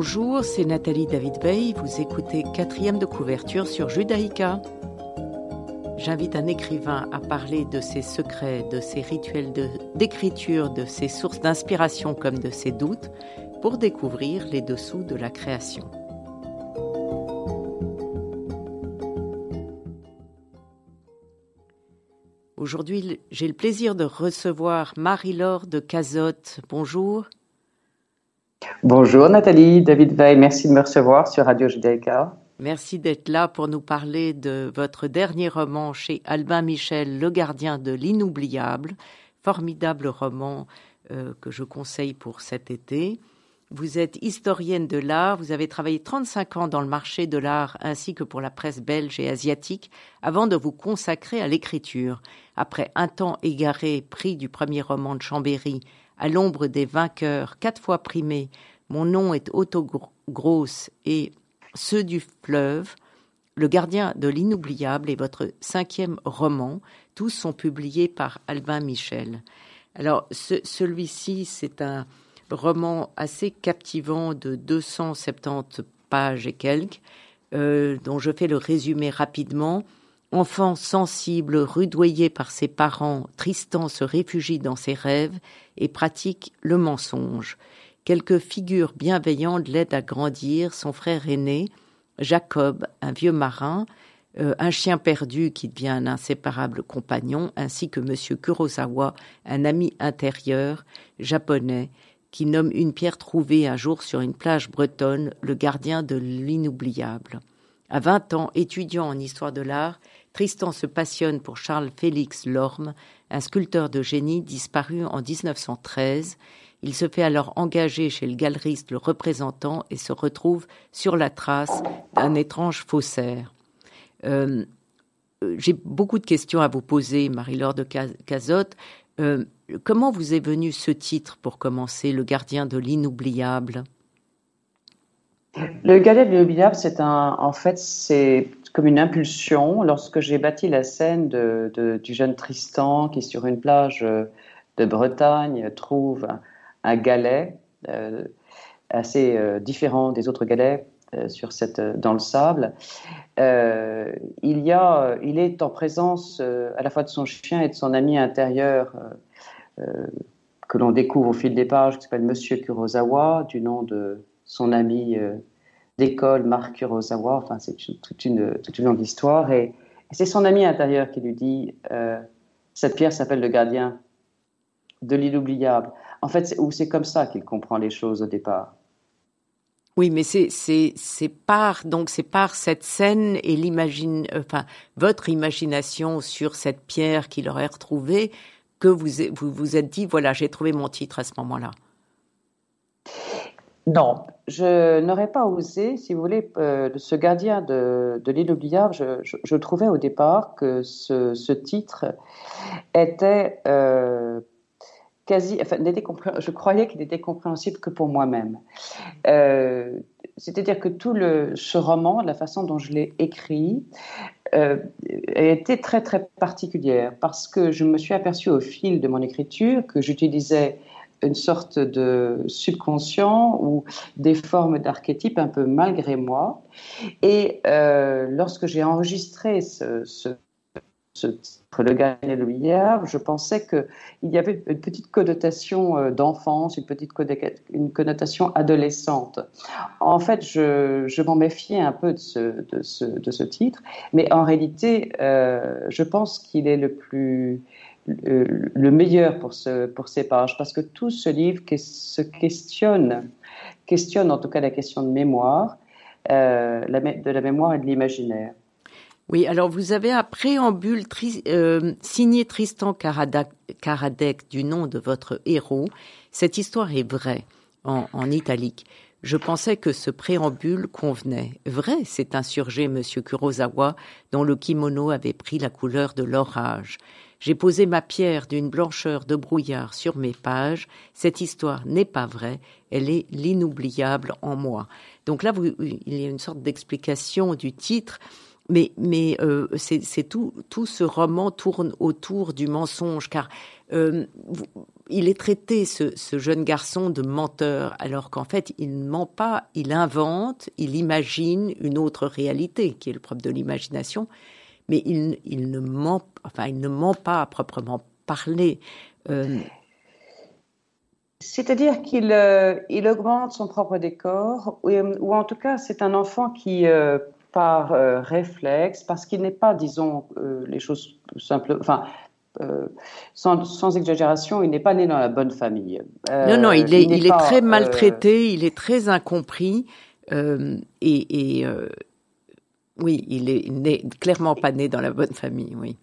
Bonjour, c'est Nathalie David Veil. Vous écoutez quatrième de couverture sur Judaïka. J'invite un écrivain à parler de ses secrets, de ses rituels d'écriture, de, de ses sources d'inspiration comme de ses doutes, pour découvrir les dessous de la création. Aujourd'hui, j'ai le plaisir de recevoir Marie-Laure de Cazotte. Bonjour. Bonjour Nathalie, David Veil, merci de me recevoir sur Radio Judaïka. Merci d'être là pour nous parler de votre dernier roman chez Albin Michel, Le gardien de l'inoubliable, formidable roman euh, que je conseille pour cet été. Vous êtes historienne de l'art, vous avez travaillé 35 ans dans le marché de l'art ainsi que pour la presse belge et asiatique avant de vous consacrer à l'écriture. Après un temps égaré, pris du premier roman de Chambéry, à l'ombre des vainqueurs, quatre fois primé, Mon nom est Otto et ceux du fleuve, Le gardien de l'inoubliable et votre cinquième roman. Tous sont publiés par Albin Michel. Alors, celui-ci, c'est un roman assez captivant de 270 pages et quelques, euh, dont je fais le résumé rapidement. Enfant sensible, rudoyé par ses parents, Tristan se réfugie dans ses rêves et pratique le mensonge. Quelques figures bienveillantes l'aident à grandir, son frère aîné, Jacob, un vieux marin, euh, un chien perdu qui devient un inséparable compagnon, ainsi que M. Kurosawa, un ami intérieur japonais, qui nomme une pierre trouvée un jour sur une plage bretonne le gardien de l'inoubliable. À vingt ans, étudiant en histoire de l'art, Tristan se passionne pour Charles Félix Lorme, un sculpteur de génie disparu en 1913 il se fait alors engager chez le galeriste le représentant et se retrouve sur la trace d'un étrange faussaire. Euh, euh, j'ai beaucoup de questions à vous poser, Marie-Laure de Cazotte. Euh, comment vous est venu ce titre pour commencer, Le gardien de l'inoubliable? Le gardien de l'inoubliable, c'est un, en fait, c'est comme une impulsion. Lorsque j'ai bâti la scène de, du jeune Tristan qui, sur une plage de Bretagne, trouve un galet euh, assez euh, différent des autres galets euh, sur cette, dans le sable. il, y a, il est en présence à la fois de son chien et de son ami intérieur que l'on découvre au fil des pages, qui s'appelle Monsieur Kurosawa, du nom de son ami d'école, Marc Kurosawa. Enfin, c'est toute une, toute une longue histoire. Et, c'est son ami intérieur qui lui dit Cette pierre s'appelle le gardien de l'inoubliable. En fait, c'est comme ça qu'il comprend les choses au départ. Oui, mais c'est par donc c'est par cette scène et l'imagine enfin votre imagination sur cette pierre qu'il aurait retrouvée que vous vous vous êtes dit voilà j'ai trouvé mon titre à ce moment-là. Non, je n'aurais pas osé, si vous voulez, euh, ce gardien de, de l'inoubliable. Je, trouvais au départ que ce, titre était euh, quasi, enfin, je croyais qu'il n'était compréhensible que pour moi-même. Euh, c'est-à-dire que tout le, ce roman, la façon dont je l'ai écrit, euh, été très très particulière parce que je me suis aperçue au fil de mon écriture que j'utilisais une sorte de subconscient ou des formes d'archétypes un peu malgré moi. Et euh, lorsque j'ai enregistré ce, ce, ce le gagne et le milliard, je pensais qu'il y avait une petite connotation euh, d'enfance, une petite une connotation adolescente. En fait, je, je m'en méfiais un peu de ce, de, ce, de ce, titre, mais en réalité, euh, je pense qu'il est le plus le meilleur pour, ce, pour ces pages, parce que tout ce livre se questionne, questionne en tout cas la question de mémoire, euh, de la mémoire et de l'imaginaire. Oui, alors vous avez un préambule euh, signé Tristan Karadec, du nom de votre héros. Cette histoire est vraie, en, italique. Je pensais que ce préambule convenait. Vrai, c'est insurgé Monsieur Kurosawa, dont le kimono avait pris la couleur de l'orage. J'ai posé ma pierre d'une blancheur de brouillard sur mes pages. Cette histoire n'est pas vraie, elle est l'inoubliable en moi. Donc là, il y a une sorte d'explication du titre mais, mais euh, c'est tout, tout ce roman tourne autour du mensonge, car il est traité, ce, jeune garçon, de menteur, alors qu'en fait, il ne ment pas, il invente, il imagine une autre réalité, qui est le propre de l'imagination, mais il, ne ment, enfin, il ne ment pas à proprement parler. Euh, C'est-à-dire qu'il euh, augmente son propre décor, ou, en tout cas, c'est un enfant qui, euh, par réflexe, parce qu'il n'est pas, disons, les choses simples, enfin, euh, sans, exagération, il n'est pas né dans la bonne famille. non, non, il est, il est, très euh, maltraité, il est très incompris, euh, et, oui, il est clairement pas né dans la bonne famille, oui.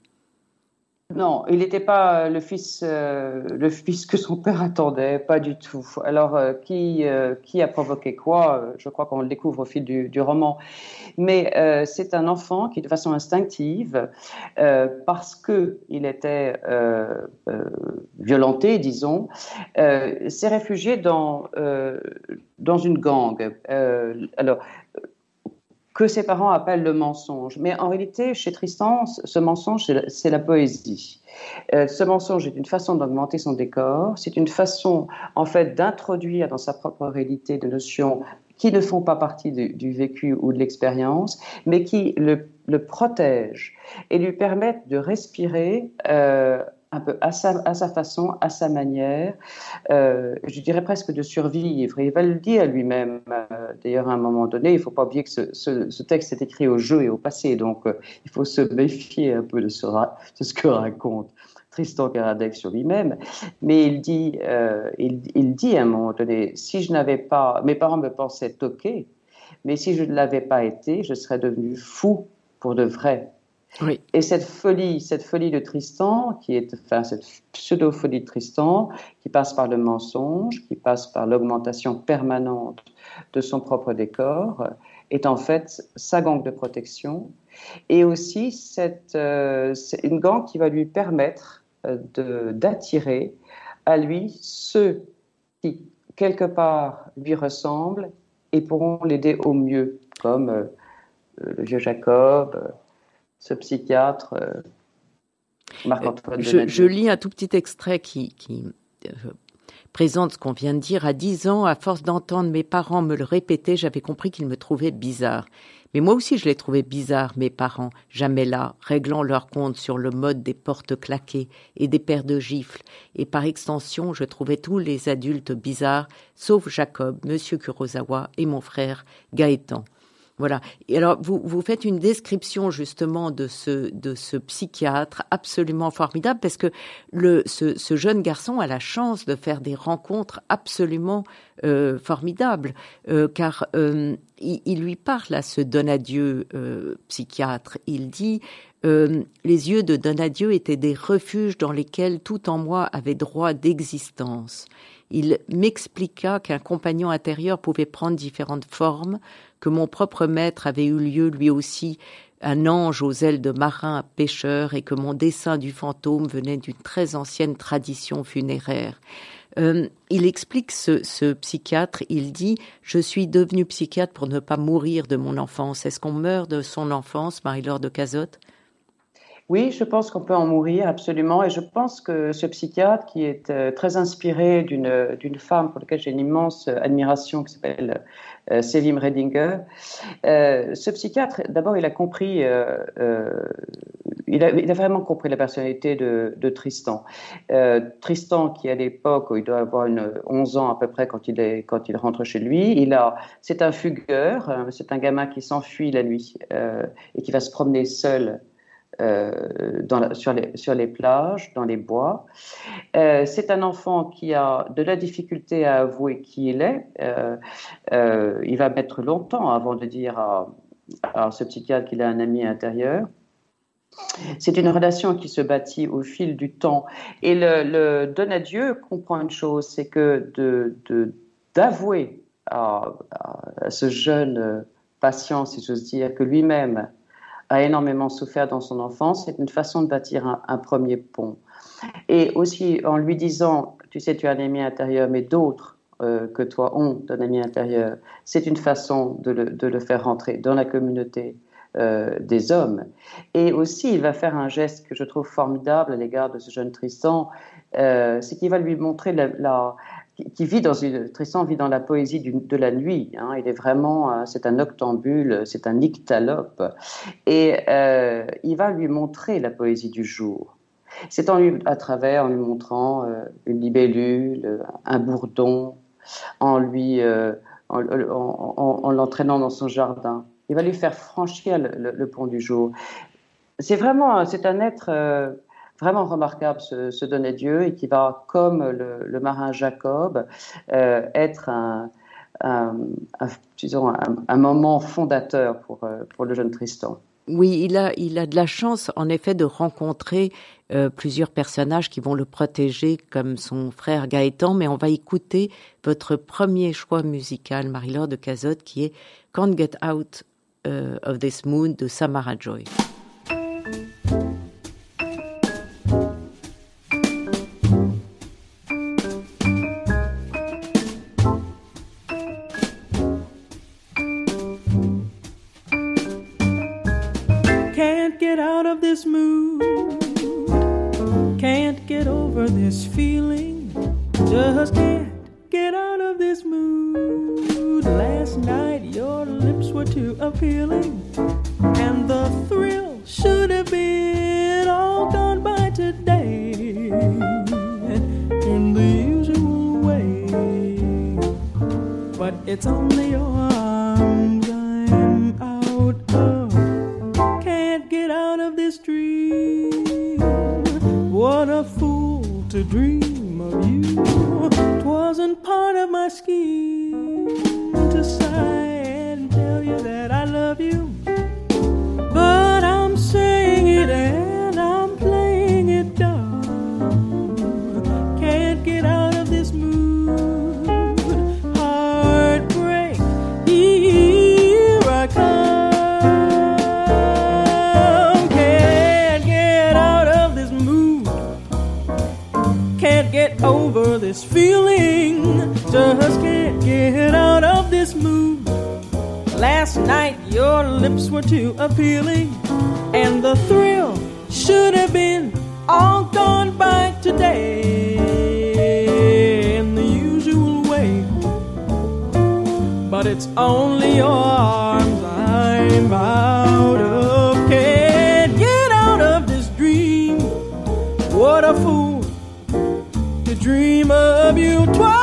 Non, il n'était pas euh, le fils, euh, le fils que son père attendait, pas du tout. Alors, euh, qui, qui a provoqué quoi Je crois qu'on le découvre au fil du, du roman. Mais c'est un enfant qui, de façon instinctive, parce que il était violenté, disons, s'est réfugié dans dans une gang. alors, que ses parents appellent le mensonge. Mais en réalité, chez Tristan, ce mensonge, c'est la, poésie. Euh, ce mensonge est une façon d'augmenter son décor, c'est une façon, en fait, d'introduire dans sa propre réalité des notions qui ne font pas partie du, vécu ou de l'expérience, mais qui le, le protègent et lui permettent de respirer euh, un peu à sa, façon, à sa manière, euh, je dirais presque de survivre. Il va le dire lui-même, euh, d'ailleurs, à un moment donné, il ne faut pas oublier que ce, texte est écrit au jeu et au passé, donc euh, il faut se méfier un peu de ce, que raconte Tristan Karadec sur lui-même. Mais il dit, il, dit à un moment donné, si je n'avais pas, mes parents me pensaient toqué, mais si je ne l'avais pas été, je serais devenu fou pour de vrai. Et cette folie, cette folie de Tristan, qui est, cette pseudo-folie de Tristan, qui passe par le mensonge, qui passe par l'augmentation permanente de son propre décor, est en fait sa gangue de protection. Et aussi cette, euh, une gangue qui va lui permettre euh, d'attirer à lui ceux qui, quelque part, lui ressemblent et pourront l'aider au mieux, comme euh, le vieux Jacob, ce psychiatre, euh, Marc-Antoine je, je, lis un tout petit extrait qui, qui euh, présente ce qu'on vient de dire. À dix ans, à force d'entendre mes parents me le répéter, j'avais compris qu'ils me trouvaient bizarre. Mais moi aussi, je les trouvais bizarres, mes parents, jamais là, réglant leur compte sur le mode des portes claquées et des paires de gifles. Et par extension, je trouvais tous les adultes bizarres, sauf Jacob, Monsieur Kurosawa et mon frère Gaëtan. Voilà. Et alors, vous, vous faites une description justement de ce, de ce psychiatre absolument formidable parce que le, ce, ce jeune garçon a la chance de faire des rencontres absolument euh, formidables, euh, car euh, il, lui parle à ce Donadieu psychiatre. Il dit les yeux de Donadieu étaient des refuges dans lesquels tout en moi avait droit d'existence. Il m'expliqua qu'un compagnon intérieur pouvait prendre différentes formes, que mon propre maître avait eu lieu lui aussi un ange aux ailes de marin pêcheur et que mon dessin du fantôme venait d'une très ancienne tradition funéraire. Euh, il explique ce, ce, psychiatre, il dit Je suis devenu psychiatre pour ne pas mourir de mon enfance. Est-ce qu'on meurt de son enfance, Marie-Laure de Cazotte? Oui, je pense qu'on peut en mourir absolument, et je pense que ce psychiatre, qui est euh, très inspiré d'une femme pour laquelle j'ai une immense admiration, qui s'appelle euh, Selim Redinger, euh, ce psychiatre, d'abord, il a compris, euh, euh, il, a, vraiment compris la personnalité de, de Tristan. Euh, Tristan, qui à l'époque, il doit avoir une 11 ans à peu près quand il est quand il rentre chez lui, c'est un fugueur, hein, c'est un gamin qui s'enfuit la nuit et qui va se promener seul euh, sur, les, plages, dans les bois. Euh, c'est un enfant qui a de la difficulté à avouer qui il est. Euh, il va mettre longtemps avant de dire à, à ce psychiatre qu'il a un ami intérieur. C'est une relation qui se bâtit au fil du temps. Et le, le Donadieu comprend une chose, c'est que d'avouer de, à, à, ce jeune patient, si j'ose dire, que lui-même a énormément souffert dans son enfance. C'est une façon de bâtir un, premier pont. Et aussi en lui disant, tu sais, tu as un ami intérieur, mais d'autres euh, que toi ont un ami intérieur, c'est une façon de le, faire rentrer dans la communauté euh, des hommes. Et aussi, il va faire un geste que je trouve formidable à l'égard de ce jeune Tristan. c'est qu'il va lui montrer la, qui vit dans une Tristan vit dans la poésie de la nuit. Hein. il est vraiment, c'est un octambule, c'est un nyctalope, et il va lui montrer la poésie du jour. C'est en lui, à travers, en lui montrant une libellule, un bourdon, en lui, en, en l'entraînant dans son jardin. Il va lui faire franchir le, pont du jour. C'est vraiment, c'est un être euh, vraiment remarquable, ce, donner Dieu, et qui va, comme le, marin Jacob, euh, être un, disons un, moment fondateur pour, euh, pour le jeune Tristan. Oui, il a, il a de la chance, en effet, de rencontrer plusieurs personnages qui vont le protéger, comme son frère Gaëtan, mais on va écouter votre premier choix musical, Marie-Laure de Cazotte, qui est Can't Get Out of This Moon de Samara Joy. It's only night your lips were too appealing, and the thrill should have been all gone by today in the usual way. But it's only your arms I'm out of. Can't get out of this dream. What a fool to dream of you. Twasn't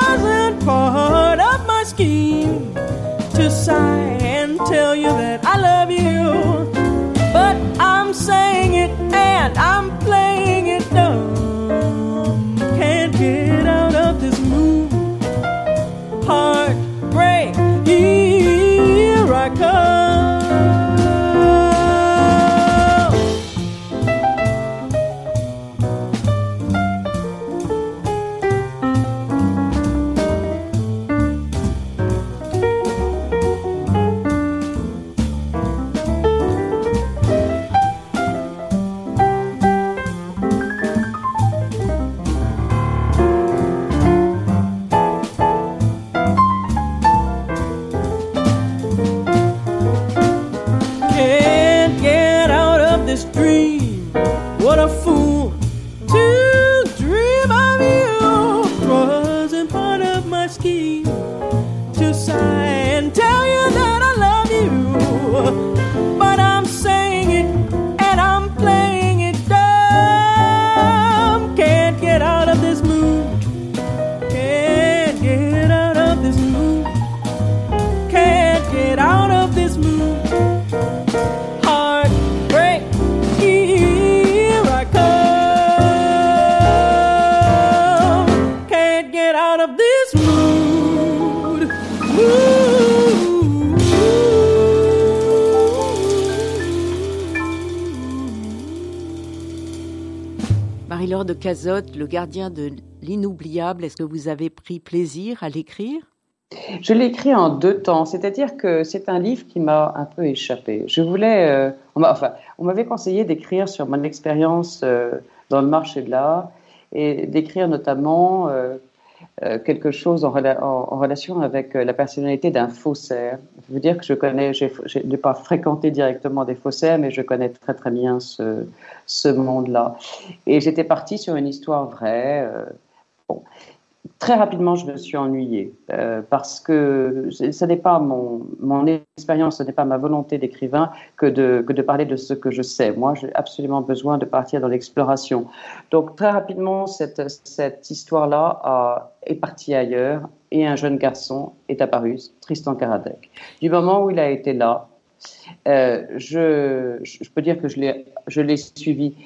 de Cazotte, le gardien de l'inoubliable, est-ce que vous avez pris plaisir à l'écrire? Je l'ai écrit en deux temps, c'est-à-dire que c'est un livre qui m'a un peu échappé. Je voulais, euh, on enfin, on m'avait conseillé d'écrire sur mon expérience euh, dans le marché de l'art et d'écrire notamment euh, quelque chose en, relation avec la personnalité d'un faussaire. Je veux dire que je connais, je n'ai pas fréquenté directement des faussaires, mais je connais très très bien ce, ce monde-là. Et j'étais partie sur une histoire vraie. bon très rapidement, je me suis ennuyée euh, parce que ce n'est pas mon, expérience, ce n'est pas ma volonté d'écrivain que de, parler de ce que je sais. Moi, j'ai absolument besoin de partir dans l'exploration. Donc, très rapidement, cette, histoire-là est partie ailleurs et un jeune garçon est apparu, Tristan Karadec. Du moment où il a été là, euh, je, peux dire que je l'ai suivi.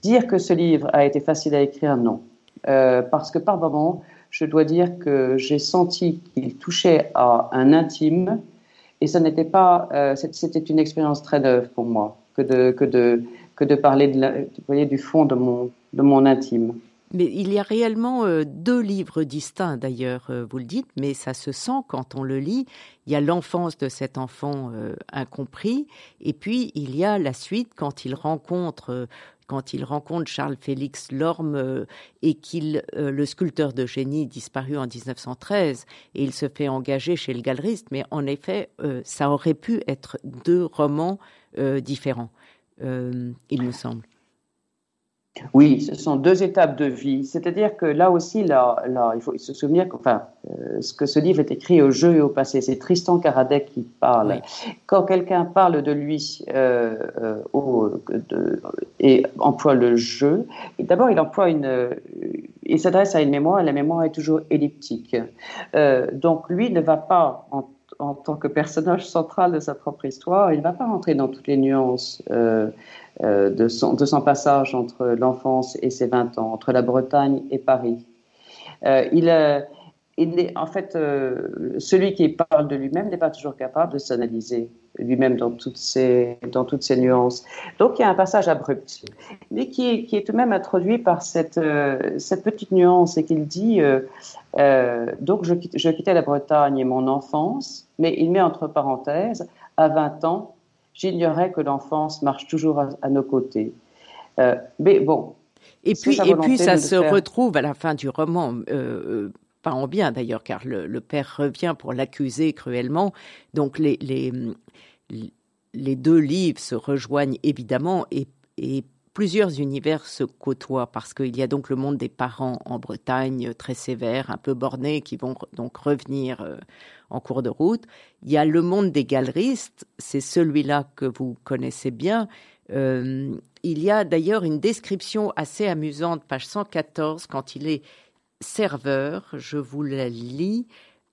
Dire que ce livre a été facile à écrire, non. Euh, parce que par moments, je dois dire que j'ai senti qu'il touchait à un intime, et ça n'était pas, euh, c'était une expérience très neuve pour moi que de que de que de parler de voyez, du fond de mon de mon intime. Mais il y a réellement euh, deux livres distincts, d'ailleurs, vous le dites, mais ça se sent quand on le lit. Il y a l'enfance de cet enfant incompris, et puis il y a la suite quand il rencontre quand il rencontre Charles Félix Lorme euh, et qu'il, euh, le sculpteur de génie disparu en 1913, et il se fait engager chez le galeriste, mais en effet, euh, ça aurait pu être deux romans différents, il me semble. Oui, ce sont deux étapes de vie. C'est-à-dire que là aussi, là, là, il faut se souvenir que, enfin, euh, ce que ce livre est écrit au jeu et au passé. C'est Tristan Karadec qui parle. Quand quelqu'un parle de lui euh, euh, au, de, et emploie le jeu, d'abord il emploie une, il s'adresse à une mémoire. Et la mémoire est toujours elliptique. donc lui ne va pas en en tant que personnage central de sa propre histoire, il ne va pas rentrer dans toutes les nuances euh, de, son, de, son, passage entre l'enfance et ses 20 ans, entre la Bretagne et Paris. Euh, il, il est, en fait, celui qui parle de lui-même n'est pas toujours capable de s'analyser lui-même dans toutes ces dans toutes ces nuances. Donc il y a un passage abrupt, mais qui est, qui est tout de même introduit par cette cette petite nuance et qu'il dit donc je, je quittais la Bretagne et mon enfance mais il met entre parenthèses, à 20 ans, j'ignorais que l'enfance marche toujours à, nos côtés. Euh, mais bon. Et puis, et puis ça se retrouve à la fin du roman, euh, pas en bien d'ailleurs, car le, père revient pour l'accuser cruellement. Donc les, les, les, deux livres se rejoignent évidemment et, et plusieurs univers se côtoient parce qu'il y a donc le monde des parents en Bretagne très sévère, un peu bornés, qui vont donc revenir euh, en cours de route. Il y a le monde des galeristes, c'est celui-là que vous connaissez bien. Euh, il y a d'ailleurs une description assez amusante, page 114, quand il est serveur. Je vous la lis.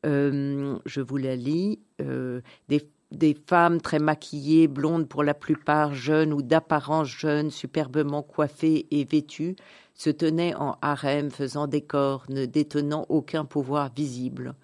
Euh, je vous la lis. Euh, des, femmes très maquillées, blondes pour la plupart, jeunes ou d'apparence jeune, superbement coiffées et vêtues, se tenaient en harem, faisant des corps, ne détenant aucun pouvoir visible.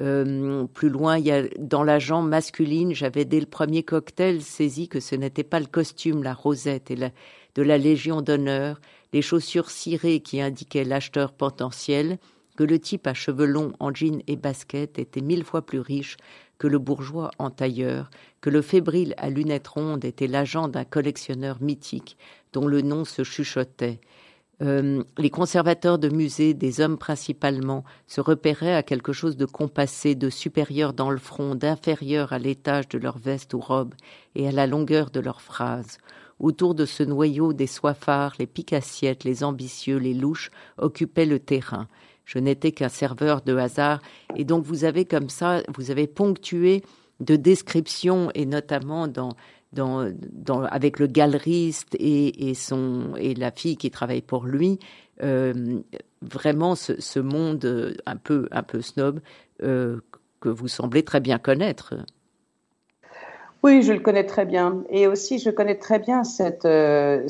Euh, plus loin, dans la jambe masculine, j'avais dès le premier cocktail saisi que ce n'était pas le costume, la rosette et de la Légion d'honneur, les chaussures cirées qui indiquaient l'acheteur potentiel, que le type à cheveux longs en jean et basket était mille fois plus riche que le bourgeois en tailleur, que le fébrile à lunettes rondes était l'agent d'un collectionneur mythique dont le nom se chuchotait, euh, les conservateurs de musées, des hommes principalement, se repéraient à quelque chose de compassé, de supérieur dans le front, d'inférieur à l'étage de leur veste ou robe et à la longueur de leurs phrases. Autour de ce noyau, des soifards, les picassiettes, les ambitieux, les louches occupaient le terrain. Je n'étais qu'un serveur de hasard, et donc vous avez comme ça, vous avez ponctué de descriptions, et notamment avec le galeriste et, et, son, et la fille qui travaille pour lui, euh, vraiment ce, monde un peu, un peu snob euh, que vous semblez très bien connaître. Oui, je le connais très bien. Et aussi, je connais très bien cette. Euh,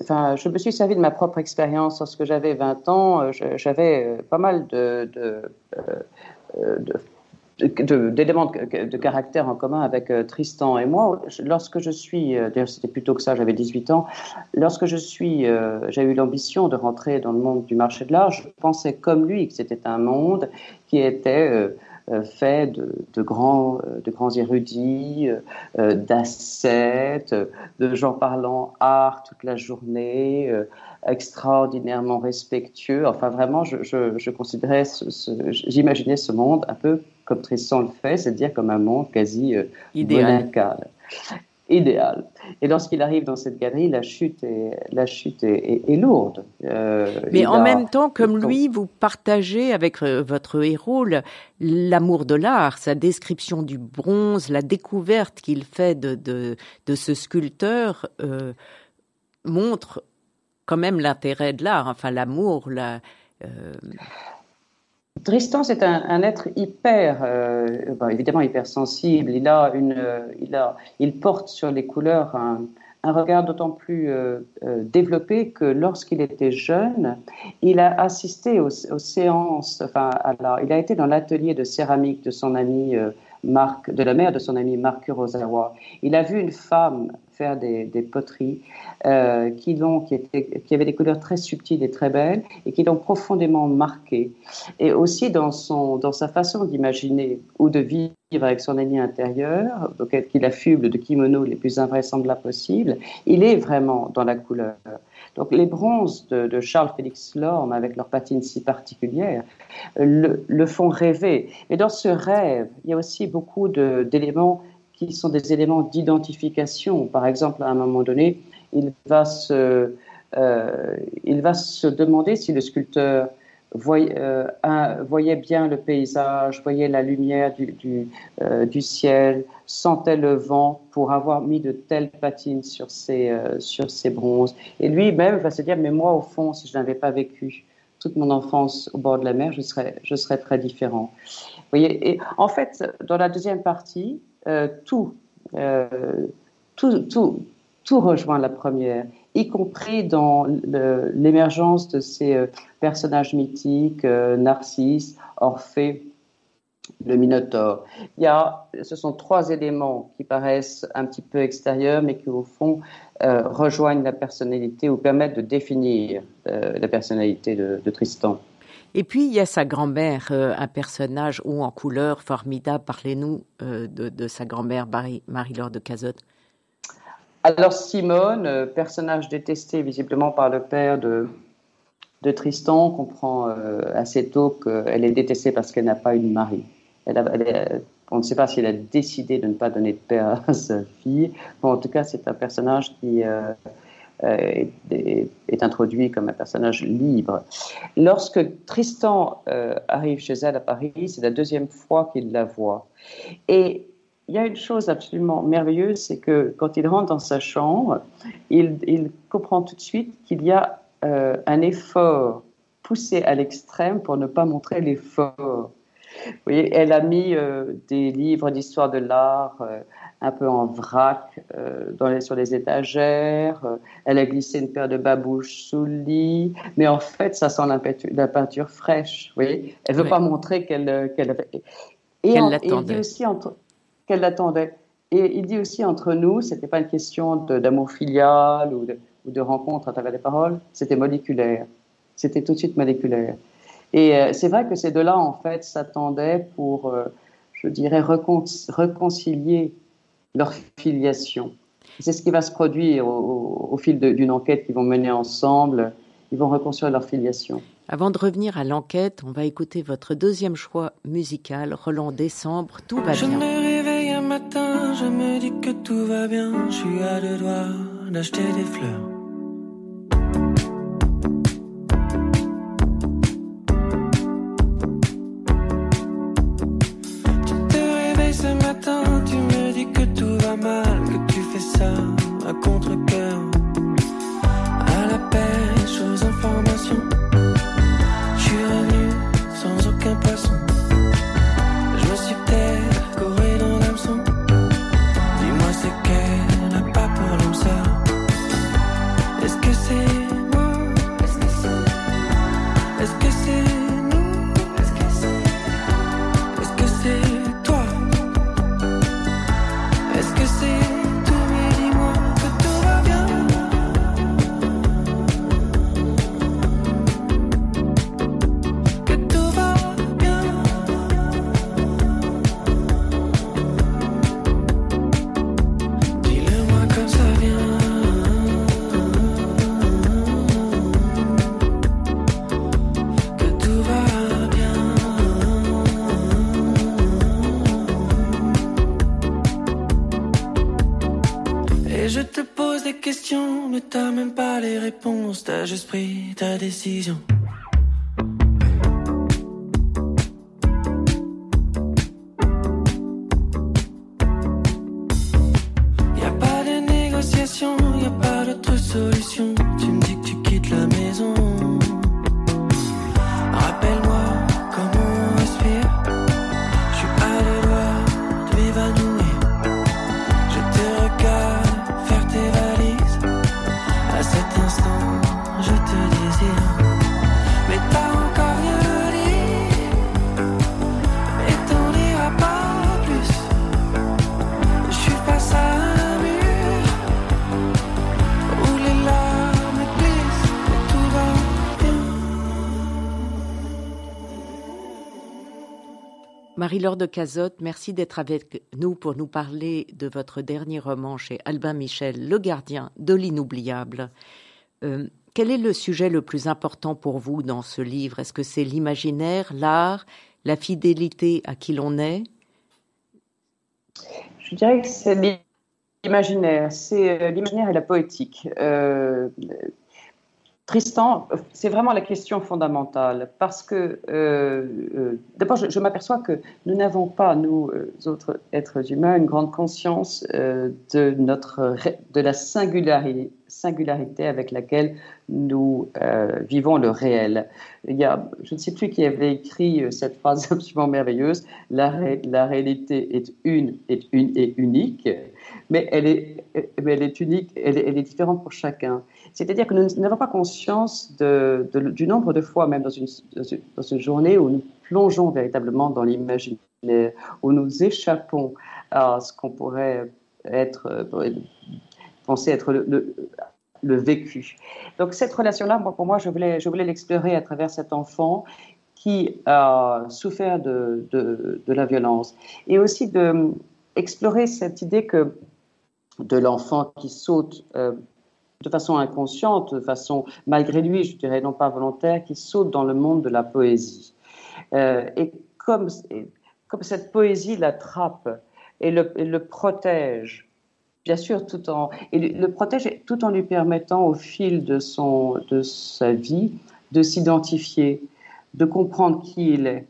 enfin, je me suis servi de ma propre expérience lorsque j'avais 20 ans. Euh, j'avais pas mal de, de, d'éléments de, caractère en commun avec euh, Tristan et moi. Lorsque je suis, euh, d'ailleurs c'était plutôt que ça, j'avais 18 ans, lorsque je suis, euh, j'ai eu l'ambition de rentrer dans le monde du marché de l'art, je pensais comme lui que c'était un monde qui était fait de, grands, de grands érudits, d'ascètes, de gens parlant art toute la journée, extraordinairement respectueux. Enfin, vraiment, je, je, considérais, j'imaginais ce monde un peu comme Tristan le fait, c'est-à-dire comme un monde quasi idéal idéal. Et lorsqu'il arrive dans cette galerie, la chute est, la chute est, lourde. Euh, Mais en même temps, comme lui, vous partagez avec euh, votre héros l'amour de l'art, sa description du bronze, la découverte qu'il fait de, de, de, ce sculpteur euh, montre quand même l'intérêt de l'art, enfin l'amour, la... Tristan, c'est un, être hyper, euh, évidemment hypersensible. Il a une, il a, il porte sur les couleurs un, regard d'autant plus euh, euh, développé que lorsqu'il était jeune, il a assisté aux, séances. Enfin, il a été dans l'atelier de céramique de son ami De la mère de son ami Marc Kurosawa. Il a vu une femme faire des, poteries euh, qui, qui, qui avaient des couleurs très subtiles et très belles et qui l'ont profondément marqué. Et aussi dans, son, dans sa façon d'imaginer ou de vivre avec son ami intérieur, qu'il affuble de kimonos les plus invraisemblables possibles, il est vraiment dans la couleur. Donc les bronzes de, Charles-Félix Lorme, avec leur patine si particulière, le, font rêver. Et dans ce rêve, il y a aussi beaucoup d'éléments qui sont des éléments d'identification. Par exemple, à un moment donné, il va se, euh, il va se demander si le sculpteur voyait, euh, voyait, bien le paysage, voyait la lumière euh, du, ciel, sentait le vent pour avoir mis de telles patines sur ses, euh, sur ses bronzes. Et lui-même va se dire, mais moi, au fond, si je n'avais pas vécu toute mon enfance au bord de la mer, je serais, je serais très différent. Vous voyez, et en fait, dans la deuxième partie, euh, tout, tout, tout, rejoint la première, y compris dans l'émergence de ces euh, personnages mythiques, Narcisse, Orphée, le Minotaure. Il y a, ce sont trois éléments qui paraissent un petit peu extérieurs, mais qui au fond rejoignent la personnalité ou permettent de définir la personnalité de Tristan. Et puis, il y a sa grand-mère, euh, un personnage haut en couleur, formidable. Parlez-nous euh, de, sa grand-mère, Marie-Laure de Cazotte. Alors, Simone, euh, personnage détesté visiblement par le père de, de Tristan, comprend assez tôt qu'elle est détestée parce qu'elle n'a pas eu de mari. on ne sait pas si elle a décidé de ne pas donner de père à sa fille. Bon, en tout cas, c'est un personnage qui euh, est, introduit comme un personnage libre. Lorsque Tristan euh, arrive chez elle à Paris, c'est la deuxième fois qu'il la voit. Et il y a une chose absolument merveilleuse, c'est que quand il rentre dans sa chambre, il, comprend tout de suite qu'il y a euh, un effort poussé à l'extrême pour ne pas montrer l'effort. Vous voyez, elle a mis des livres d'histoire de l'art un peu en vrac euh, dans les, sur les étagères. Euh, elle a glissé une paire de babouches sous le lit. Mais en fait, ça sent la, peinture, fraîche. Vous voyez Elle ne veut pas montrer qu'elle euh, qu'elle avait... Et, il dit aussi entre... qu'elle l'attendait. Et il dit aussi entre nous, c'était pas une question d'amour filial ou de, ou de, rencontre à travers les paroles, c'était moléculaire. C'était tout de suite moléculaire. Et c'est vrai que ces deux-là, en fait, s'attendaient pour, je dirais, réconcilier leur filiation. C'est ce qui va se produire au, fil d'une enquête qu'ils vont mener ensemble. Ils vont reconstruire leur filiation. Avant de revenir à l'enquête, on va écouter votre deuxième choix musical, Roland Décembre, Tout va bien. Je me dis que tout va bien. Je suis à deux doigts d'acheter des fleurs. Et je te pose des questions, mais t'as même pas les réponses, t'as juste pris ta décision. Marie-Laure de Cazotte, merci d'être avec nous pour nous parler de votre dernier roman chez Albin Michel, Le gardien de l'inoubliable. Euh, quel est le sujet le plus important pour vous dans ce livre? Est-ce que c'est l'imaginaire, l'art, la fidélité à qui l'on est? Je dirais que c'est l'imaginaire, c'est euh, l'imaginaire et la poétique. Euh, Tristan, c'est vraiment la question fondamentale parce que euh, euh, d'abord, je, m'aperçois que nous n'avons pas, nous euh, autres êtres humains, une grande conscience de notre de la singularité, avec laquelle nous vivons le réel. Je ne sais plus qui avait écrit cette phrase absolument merveilleuse la réalité est une, est une et unique, mais elle est, unique, elle est, différente pour chacun. C'est-à-dire que nous n'avons pas conscience du nombre de fois, même dans une, journée, où nous plongeons véritablement dans l'imaginaire, où nous échappons à ce qu'on pourrait être, euh, penser être le, vécu. Donc cette relation-là, pour moi, je voulais, l'explorer à travers cet enfant qui a souffert de, la violence et aussi de explorer cette idée que de l'enfant qui saute euh, de façon inconsciente, de façon malgré lui, je dirais non pas volontaire, qui saute dans le monde de la poésie. Euh, et comme, et comme cette poésie l'attrape et le, le protège, bien sûr, tout en, et le protège tout en lui permettant au fil de, son, de sa vie de s'identifier, de comprendre qui il est.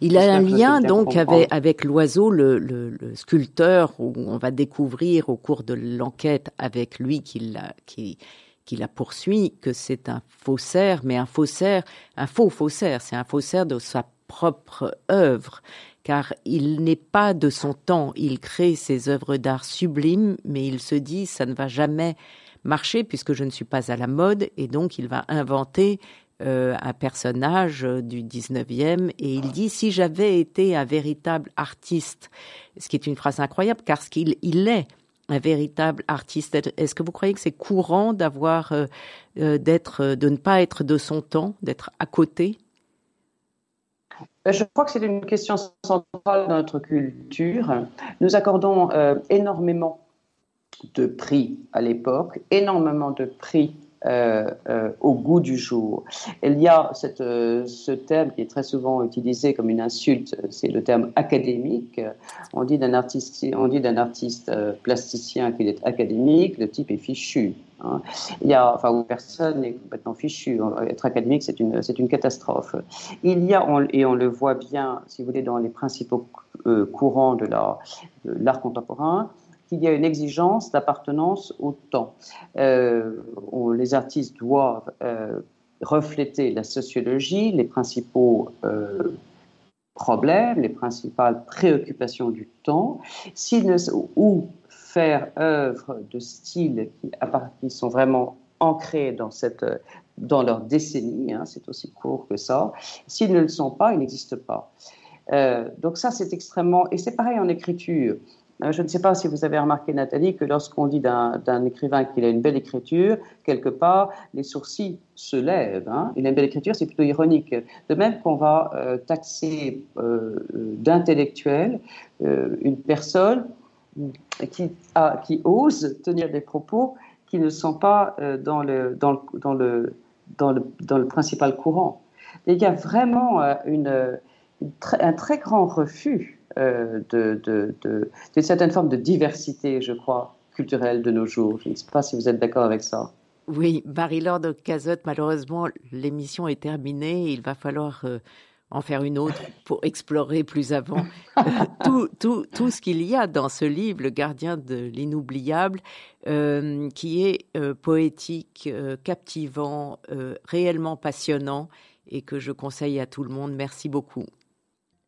Il a un lien donc avec, avec l'oiseau, le, le- le sculpteur, où on va découvrir au cours de l'enquête avec lui qui la, qui, qui la poursuit que c'est un faussaire, mais un faussaire, un faux faussaire, c'est un faussaire de sa propre œuvre, car il n'est pas de son temps, il crée ses œuvres d'art sublimes, mais il se dit ça ne va jamais marcher puisque je ne suis pas à la mode, et donc il va inventer euh, un personnage euh, du 19e et il dit si j'avais été un véritable artiste, ce qui est une phrase incroyable car ce qu'il il est un véritable artiste. Est-ce que vous croyez que c'est courant d'avoir euh, d'être de ne pas être de son temps, d'être à côté? Je crois que c'est une question centrale dans notre culture. Nous accordons énormément de prix à l'époque, énormément de prix euh, euh, au goût du jour. Il y a euh, ce terme qui est très souvent utilisé comme une insulte, c'est le terme académique. On dit d'un artiste, on dit d'un artiste plasticien qu'il est académique, le type est fichu. hein. Il y a, enfin, personne n'est complètement fichu. Être académique, c'est une, catastrophe. Il y a, et on le voit bien, si vous voulez, dans les principaux courants de l'art contemporain, qu'il y a une exigence d'appartenance au temps. Euh, les artistes doivent euh, refléter la sociologie, les principaux euh, problèmes, les principales préoccupations du temps, ou faire œuvre de styles qui, sont vraiment ancrés dans, cette, dans leur décennie, hein, c'est aussi court que ça. S'ils ne le sont pas, ils n'existent pas. Donc ça, c'est extrêmement... Et c'est pareil en écriture. Euh, Je ne sais pas si vous avez remarqué, Nathalie, que lorsqu'on dit d'un écrivain qu'il a une belle écriture, quelque part, les sourcils se lèvent. Hein. Il a une belle écriture, c'est plutôt ironique. De même qu'on va euh, taxer euh, d'intellectuel une personne qui, ose tenir des propos qui ne sont pas dans, le, principal courant. Il y a vraiment un très grand refus euh, de, de, de, d'une certaine forme de diversité, je crois, culturelle de nos jours. Je ne sais pas si vous êtes d'accord avec ça. Oui, Marie-Laure de Cazotte, malheureusement, l'émission est terminée. Il va falloir euh, en faire une autre pour explorer plus avant euh, tout, tout, tout, ce qu'il y a dans ce livre, Le gardien de l'inoubliable, euh, qui est poétique, captivant, réellement passionnant et que je conseille à tout le monde. Merci beaucoup.